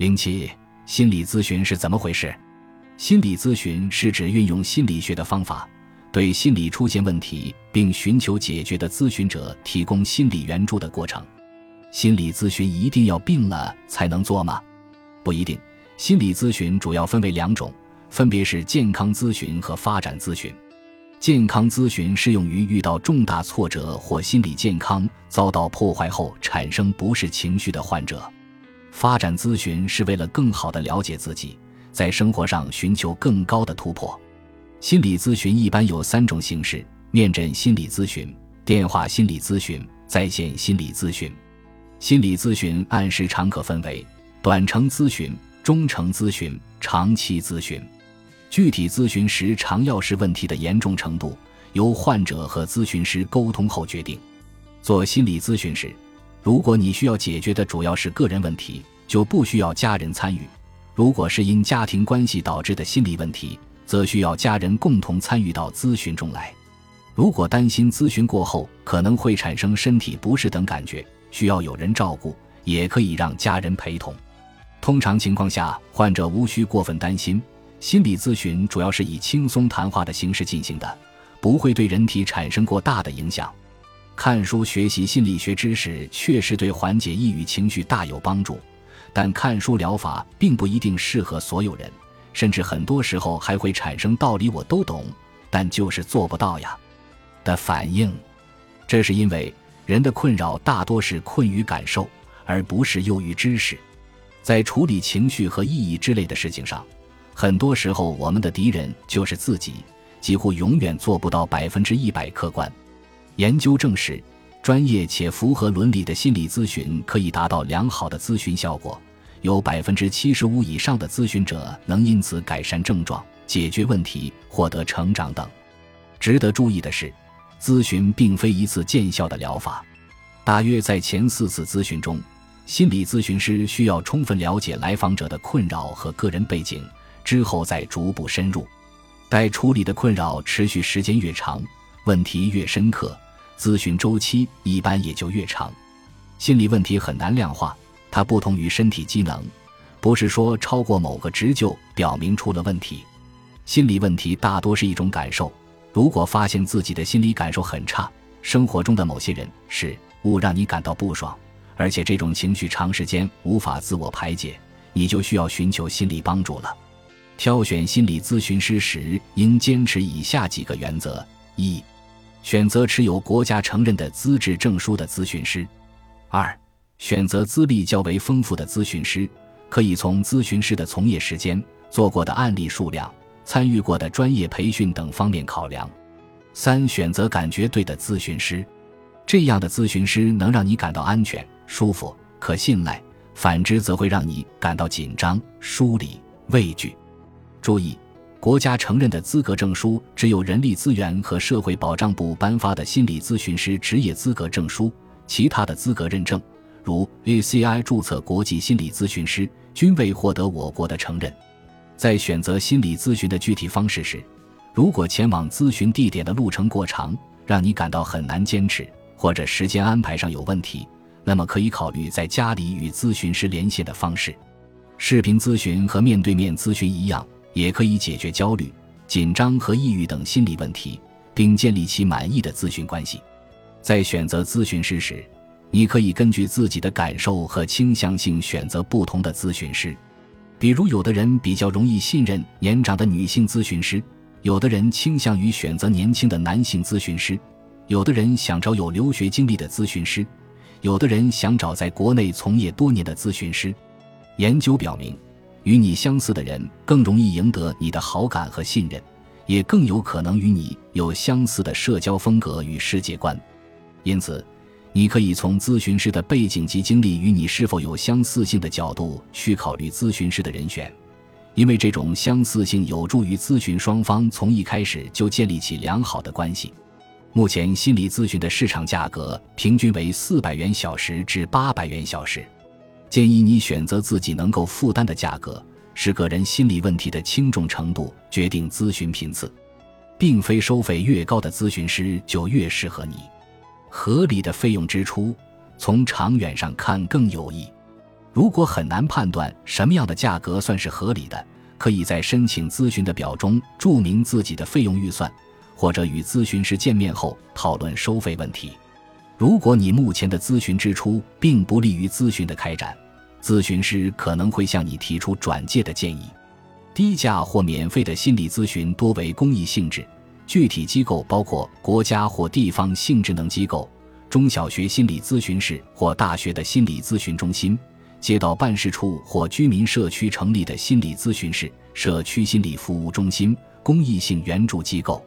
零七，心理咨询是怎么回事？心理咨询是指运用心理学的方法，对心理出现问题并寻求解决的咨询者提供心理援助的过程。心理咨询一定要病了才能做吗？不一定。心理咨询主要分为两种，分别是健康咨询和发展咨询。健康咨询适用于遇到重大挫折或心理健康遭到破坏后产生不适情绪的患者。发展咨询是为了更好地了解自己，在生活上寻求更高的突破。心理咨询一般有三种形式：面诊心理咨询、电话心理咨询、在线心理咨询。心理咨询按时长可分为短程咨询、中程咨询、长期咨询。具体咨询时常要视问题的严重程度，由患者和咨询师沟通后决定。做心理咨询时，如果你需要解决的主要是个人问题，就不需要家人参与；如果是因家庭关系导致的心理问题，则需要家人共同参与到咨询中来。如果担心咨询过后可能会产生身体不适等感觉，需要有人照顾，也可以让家人陪同。通常情况下，患者无需过分担心。心理咨询主要是以轻松谈话的形式进行的，不会对人体产生过大的影响。看书学习心理学知识确实对缓解抑郁情绪大有帮助，但看书疗法并不一定适合所有人，甚至很多时候还会产生“道理我都懂，但就是做不到呀”的反应。这是因为人的困扰大多是困于感受，而不是囿于知识。在处理情绪和意义之类的事情上。很多时候，我们的敌人就是自己，几乎永远做不到百分之一百客观。研究证实，专业且符合伦理的心理咨询可以达到良好的咨询效果，有百分之七十五以上的咨询者能因此改善症状、解决问题、获得成长等。值得注意的是，咨询并非一次见效的疗法，大约在前四次咨询中，心理咨询师需要充分了解来访者的困扰和个人背景。之后再逐步深入，待处理的困扰持续时间越长，问题越深刻，咨询周期一般也就越长。心理问题很难量化，它不同于身体机能，不是说超过某个值就表明出了问题。心理问题大多是一种感受，如果发现自己的心理感受很差，生活中的某些人事物让你感到不爽，而且这种情绪长时间无法自我排解，你就需要寻求心理帮助了。挑选心理咨询师时，应坚持以下几个原则：一、选择持有国家承认的资质证书的咨询师；二、选择资历较为丰富的咨询师，可以从咨询师的从业时间、做过的案例数量、参与过的专业培训等方面考量；三、选择感觉对的咨询师，这样的咨询师能让你感到安全、舒服、可信赖；反之，则会让你感到紧张、疏离、畏惧。注意，国家承认的资格证书只有人力资源和社会保障部颁发的心理咨询师职业资格证书，其他的资格认证，如 ACI 注册国际心理咨询师，均未获得我国的承认。在选择心理咨询的具体方式时，如果前往咨询地点的路程过长，让你感到很难坚持，或者时间安排上有问题，那么可以考虑在家里与咨询师连线的方式。视频咨询和面对面咨询一样。也可以解决焦虑、紧张和抑郁等心理问题，并建立起满意的咨询关系。在选择咨询师时，你可以根据自己的感受和倾向性选择不同的咨询师。比如，有的人比较容易信任年长的女性咨询师，有的人倾向于选择年轻的男性咨询师，有的人想找有留学经历的咨询师，有的人想找在国内从业多年的咨询师。研究表明。与你相似的人更容易赢得你的好感和信任，也更有可能与你有相似的社交风格与世界观。因此，你可以从咨询师的背景及经历与你是否有相似性的角度去考虑咨询师的人选，因为这种相似性有助于咨询双方从一开始就建立起良好的关系。目前，心理咨询的市场价格平均为四百元小时至八百元小时。建议你选择自己能够负担的价格，是个人心理问题的轻重程度决定咨询频次，并非收费越高的咨询师就越适合你。合理的费用支出，从长远上看更有益。如果很难判断什么样的价格算是合理的，可以在申请咨询的表中注明自己的费用预算，或者与咨询师见面后讨论收费问题。如果你目前的咨询支出并不利于咨询的开展，咨询师可能会向你提出转介的建议。低价或免费的心理咨询多为公益性质，具体机构包括国家或地方性职能机构、中小学心理咨询室或大学的心理咨询中心。街道办事处或居民社区成立的心理咨询室、社区心理服务中心、公益性援助机构，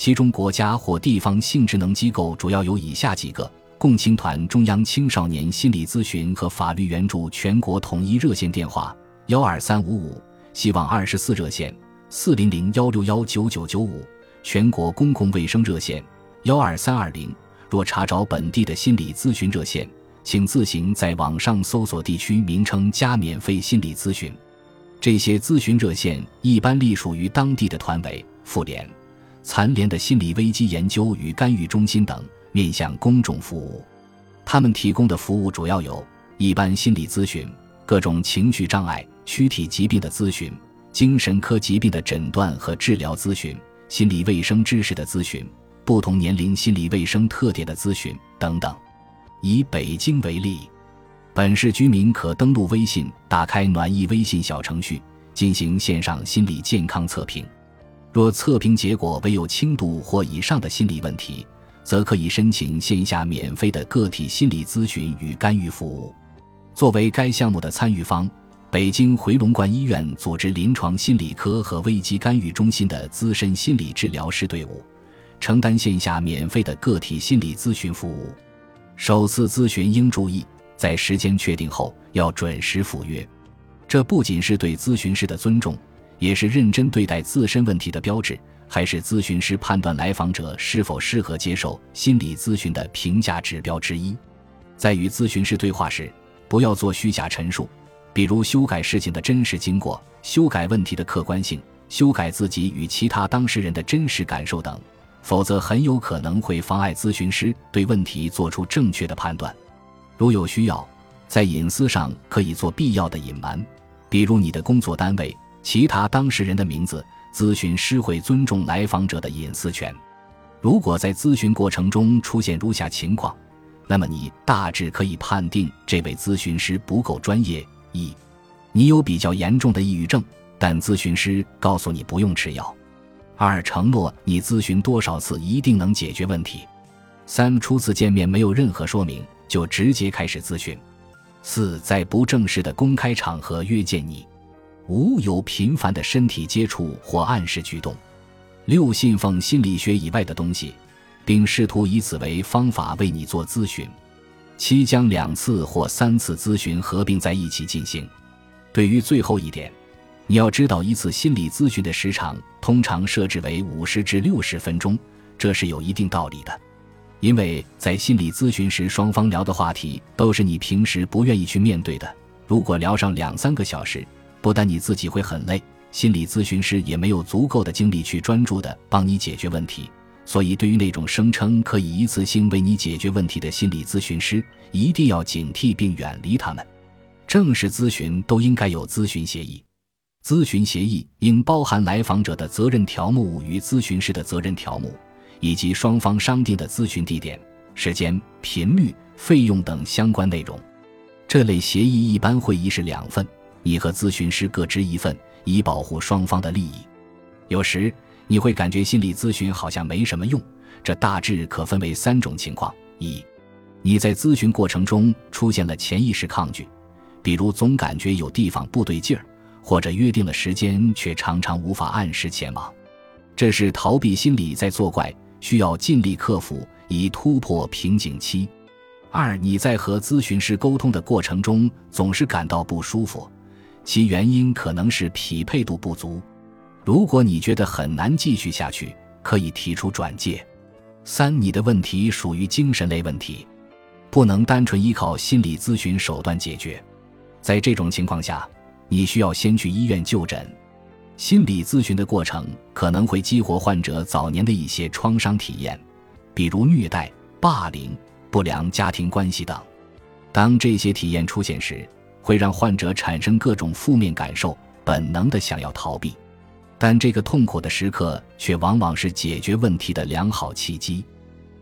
其中国家或地方性职能机构主要有以下几个：共青团中央青少年心理咨询和法律援助全国统一热线电话：幺二三五五；希望二十四热线：四零零幺六幺九九九五；全国公共卫生热线：幺二三二零。若查找本地的心理咨询热线。请自行在网上搜索地区名称加免费心理咨询。这些咨询热线一般隶属于当地的团委、妇联、残联的心理危机研究与干预中心等，面向公众服务。他们提供的服务主要有：一般心理咨询、各种情绪障碍、躯体疾病的咨询、精神科疾病的诊断和治疗咨询、心理卫生知识的咨询、不同年龄心理卫生特点的咨询等等。以北京为例，本市居民可登录微信，打开暖意微信小程序，进行线上心理健康测评。若测评结果为有轻度或以上的心理问题，则可以申请线下免费的个体心理咨询与干预服务。作为该项目的参与方，北京回龙观医院组织临床心理科和危机干预中心的资深心理治疗师队伍，承担线下免费的个体心理咨询服务。首次咨询应注意，在时间确定后要准时赴约。这不仅是对咨询师的尊重，也是认真对待自身问题的标志，还是咨询师判断来访者是否适合接受心理咨询的评价指标之一。在与咨询师对话时，不要做虚假陈述，比如修改事情的真实经过、修改问题的客观性、修改自己与其他当事人的真实感受等。否则很有可能会妨碍咨询师对问题做出正确的判断。如有需要，在隐私上可以做必要的隐瞒，比如你的工作单位、其他当事人的名字。咨询师会尊重来访者的隐私权。如果在咨询过程中出现如下情况，那么你大致可以判定这位咨询师不够专业：一，你有比较严重的抑郁症，但咨询师告诉你不用吃药。二承诺你咨询多少次一定能解决问题。三初次见面没有任何说明就直接开始咨询。四在不正式的公开场合约见你。五有频繁的身体接触或暗示举动。六信奉心理学以外的东西，并试图以此为方法为你做咨询。七将两次或三次咨询合并在一起进行。对于最后一点。你要知道，一次心理咨询的时长通常设置为五十至六十分钟，这是有一定道理的。因为在心理咨询时，双方聊的话题都是你平时不愿意去面对的。如果聊上两三个小时，不但你自己会很累，心理咨询师也没有足够的精力去专注的帮你解决问题。所以，对于那种声称可以一次性为你解决问题的心理咨询师，一定要警惕并远离他们。正式咨询都应该有咨询协议。咨询协议应包含来访者的责任条目与咨询师的责任条目，以及双方商定的咨询地点、时间、频率、费用等相关内容。这类协议一般会一式两份，你和咨询师各执一份，以保护双方的利益。有时你会感觉心理咨询好像没什么用，这大致可分为三种情况：一，你在咨询过程中出现了潜意识抗拒，比如总感觉有地方不对劲儿。或者约定了时间，却常常无法按时前往，这是逃避心理在作怪，需要尽力克服，以突破瓶颈期。二，你在和咨询师沟通的过程中总是感到不舒服，其原因可能是匹配度不足。如果你觉得很难继续下去，可以提出转介。三，你的问题属于精神类问题，不能单纯依靠心理咨询手段解决。在这种情况下。你需要先去医院就诊，心理咨询的过程可能会激活患者早年的一些创伤体验，比如虐待、霸凌、不良家庭关系等。当这些体验出现时，会让患者产生各种负面感受，本能的想要逃避。但这个痛苦的时刻却往往是解决问题的良好契机。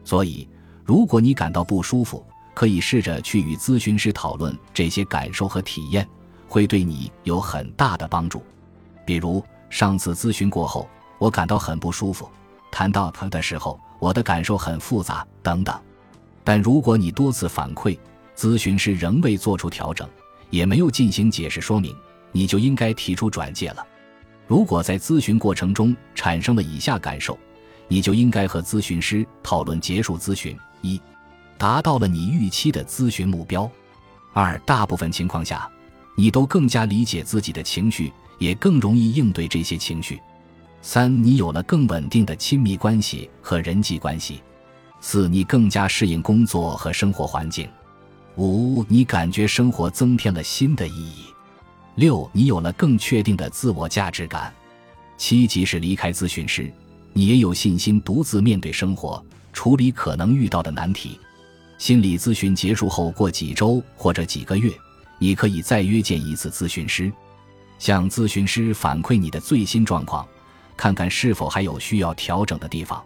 所以，如果你感到不舒服，可以试着去与咨询师讨论这些感受和体验，会对你有很大的帮助。比如，上次咨询过后，我感到很不舒服，谈到他的时候，我的感受很复杂，等等。但如果你多次反馈，咨询师仍未做出调整，也没有进行解释说明，你就应该提出转介了。如果在咨询过程中产生了以下感受，你就应该和咨询师讨论结束咨询：一、达到了你预期的咨询目标；二、大部分情况下，你都更加理解自己的情绪，也更容易应对这些情绪；三、你有了更稳定的亲密关系和人际关系；四、你更加适应工作和生活环境；五、你感觉生活增添了新的意义；六、你有了更确定的自我价值感；七、即使离开咨询师。你也有信心独自面对生活，处理可能遇到的难题。心理咨询结束后，过几周或者几个月，你可以再约见一次咨询师，向咨询师反馈你的最新状况，看看是否还有需要调整的地方。